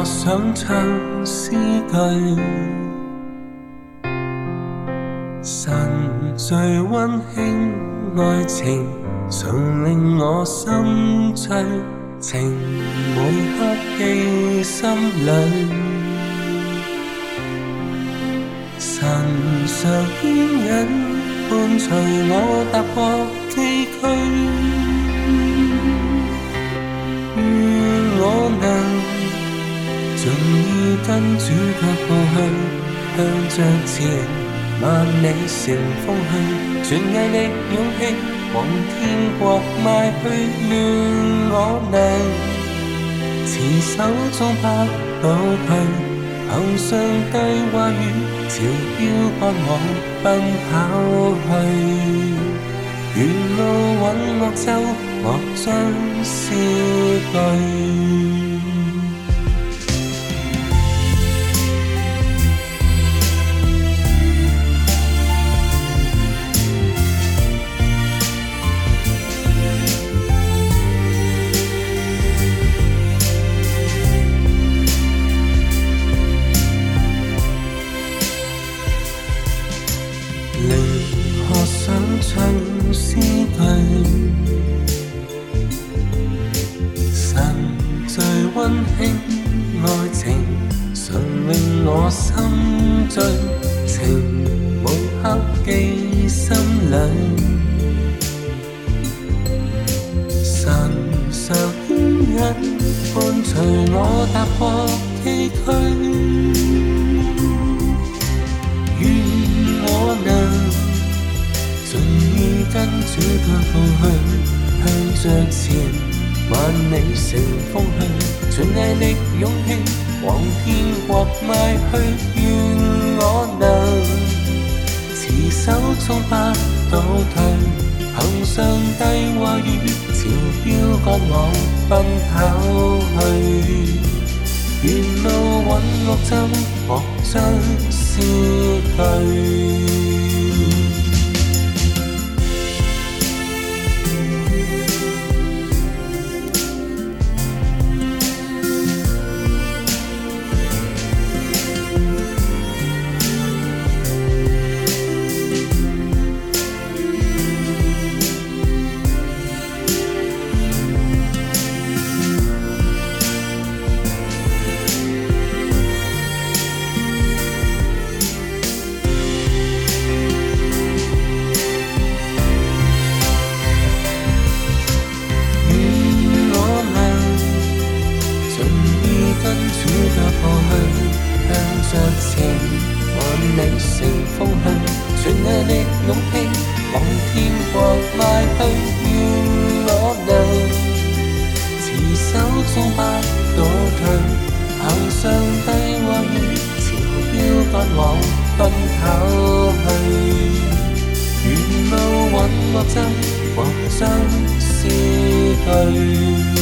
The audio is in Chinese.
我想唱诗句，神最温馨爱情，常令我心醉，情每刻记心里，神常牵引伴随我踏过崎岖。跟主角步向，向着前，万里乘风去。全毅力勇气往天国迈去，愿我能持手中北斗去，凭上帝话月，朝标看我奔跑去。沿路陨落兽，我将笑泪。轻爱情常令我心醉，情无刻记心里。神常牵引伴随我踏过崎岖，愿我能尽意跟主怕放去，向着前。万里乘风去，全毅力勇气，往天国迈去。愿我能持手中不倒退，凭上帝话语，朝标高昂奔跑去。沿路陨落怎莫将失退。你乘風去，全力的勇氣望天國邁去，願我能持手縱不倒退，行上帝話語，前後標竿往奔跑去，沿路揾樂真，或將是對。